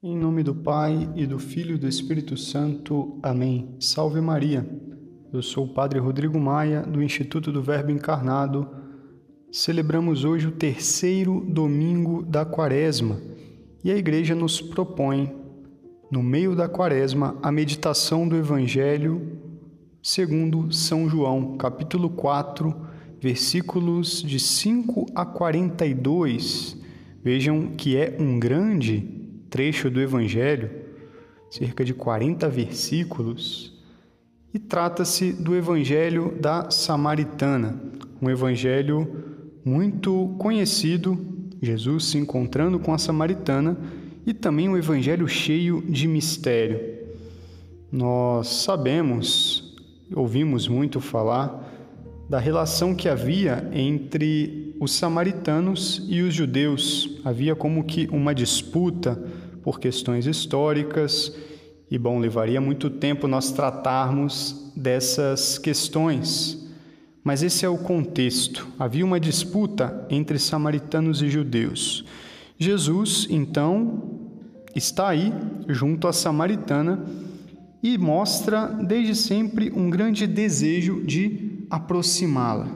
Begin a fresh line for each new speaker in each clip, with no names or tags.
Em nome do Pai e do Filho e do Espírito Santo. Amém. Salve Maria. Eu sou o Padre Rodrigo Maia, do Instituto do Verbo Encarnado. Celebramos hoje o terceiro domingo da Quaresma e a Igreja nos propõe, no meio da Quaresma, a meditação do Evangelho segundo São João, capítulo 4, versículos de 5 a 42. Vejam que é um grande trecho do Evangelho, cerca de 40 versículos, e trata-se do Evangelho da Samaritana, um evangelho muito conhecido, Jesus se encontrando com a Samaritana, e também um evangelho cheio de mistério. Nós sabemos, ouvimos muito falar da relação que havia entre os samaritanos e os judeus. Havia como que uma disputa por questões históricas, e bom, levaria muito tempo nós tratarmos dessas questões. Mas esse é o contexto. Havia uma disputa entre samaritanos e judeus. Jesus, então, está aí junto à samaritana e mostra desde sempre um grande desejo de aproximá-la.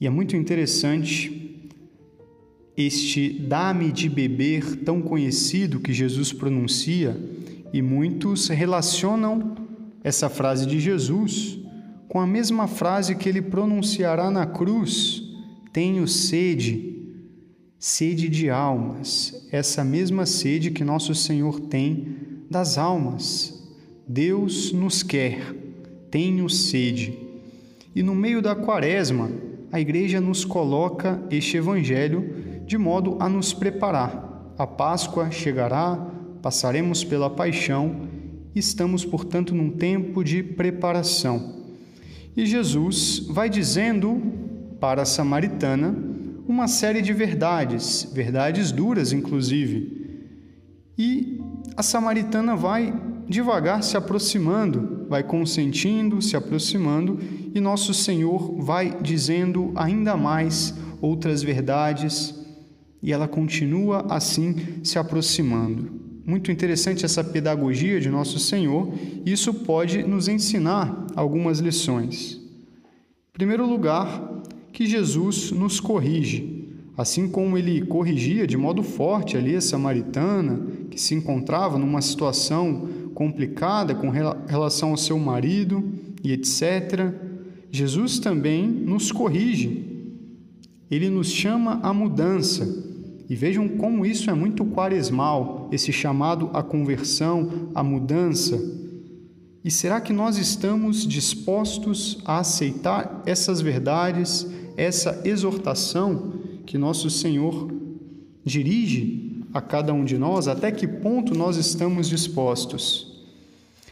E é muito interessante este dá-me de beber tão conhecido que Jesus pronuncia, e muitos relacionam essa frase de Jesus com a mesma frase que ele pronunciará na cruz: Tenho sede, sede de almas, essa mesma sede que nosso Senhor tem das almas. Deus nos quer, tenho sede. E no meio da quaresma, a igreja nos coloca este evangelho de modo a nos preparar. A Páscoa chegará, passaremos pela paixão, estamos, portanto, num tempo de preparação. E Jesus vai dizendo para a samaritana uma série de verdades, verdades duras, inclusive. E a samaritana vai devagar se aproximando, vai consentindo, se aproximando, e nosso Senhor vai dizendo ainda mais outras verdades, e ela continua assim se aproximando. Muito interessante essa pedagogia de nosso Senhor, isso pode nos ensinar algumas lições. Em primeiro lugar, que Jesus nos corrige. Assim como ele corrigia de modo forte ali a samaritana, que se encontrava numa situação complicada com relação ao seu marido e etc., Jesus também nos corrige. Ele nos chama à mudança. E vejam como isso é muito quaresmal, esse chamado à conversão, à mudança. E será que nós estamos dispostos a aceitar essas verdades, essa exortação que nosso Senhor dirige a cada um de nós, até que ponto nós estamos dispostos.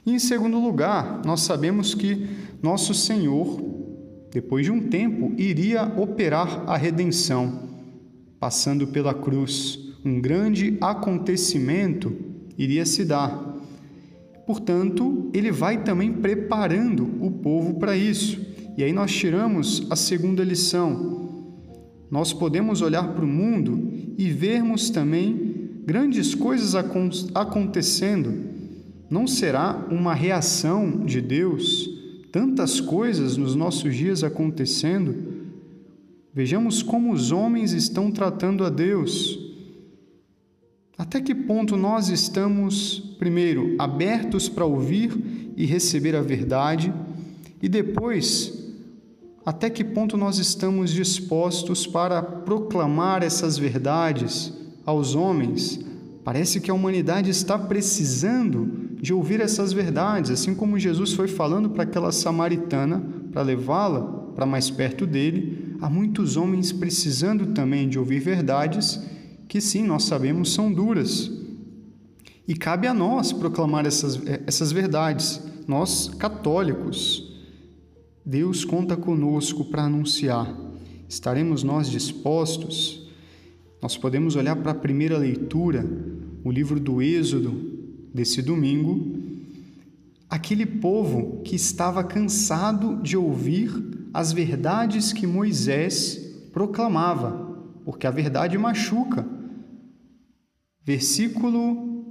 E em segundo lugar, nós sabemos que nosso Senhor, depois de um tempo, iria operar a redenção, passando pela cruz. Um grande acontecimento iria se dar. Portanto, ele vai também preparando o povo para isso. E aí nós tiramos a segunda lição. Nós podemos olhar para o mundo e vermos também grandes coisas acontecendo, não será uma reação de Deus? Tantas coisas nos nossos dias acontecendo. Vejamos como os homens estão tratando a Deus. Até que ponto nós estamos, primeiro, abertos para ouvir e receber a verdade, e depois, até que ponto nós estamos dispostos para proclamar essas verdades? aos homens, parece que a humanidade está precisando de ouvir essas verdades, assim como Jesus foi falando para aquela samaritana, para levá-la para mais perto dele, há muitos homens precisando também de ouvir verdades que sim, nós sabemos são duras. E cabe a nós proclamar essas, essas verdades, nós católicos. Deus conta conosco para anunciar. Estaremos nós dispostos nós podemos olhar para a primeira leitura, o livro do Êxodo desse domingo, aquele povo que estava cansado de ouvir as verdades que Moisés proclamava, porque a verdade machuca. Versículo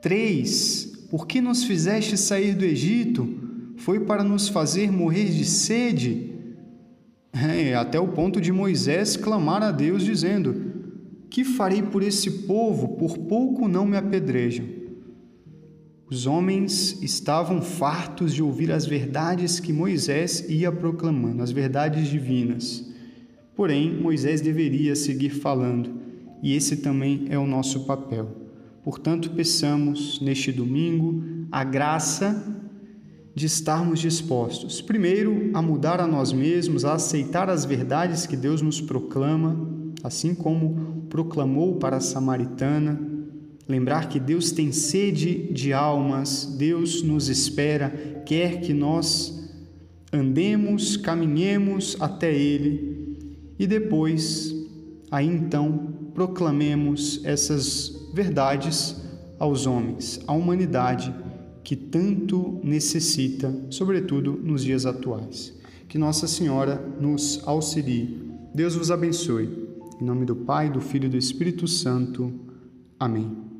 3: Por que nos fizeste sair do Egito? Foi para nos fazer morrer de sede? É, até o ponto de Moisés clamar a Deus, dizendo: Que farei por esse povo? Por pouco não me apedrejam. Os homens estavam fartos de ouvir as verdades que Moisés ia proclamando, as verdades divinas. Porém, Moisés deveria seguir falando, e esse também é o nosso papel. Portanto, peçamos neste domingo a graça de estarmos dispostos, primeiro, a mudar a nós mesmos, a aceitar as verdades que Deus nos proclama, assim como proclamou para a samaritana. Lembrar que Deus tem sede de almas, Deus nos espera, quer que nós andemos, caminhemos até Ele e depois, aí então, proclamemos essas verdades aos homens, à humanidade que tanto necessita, sobretudo nos dias atuais. Que Nossa Senhora nos auxilie. Deus vos abençoe. Em nome do Pai, do Filho e do Espírito Santo. Amém.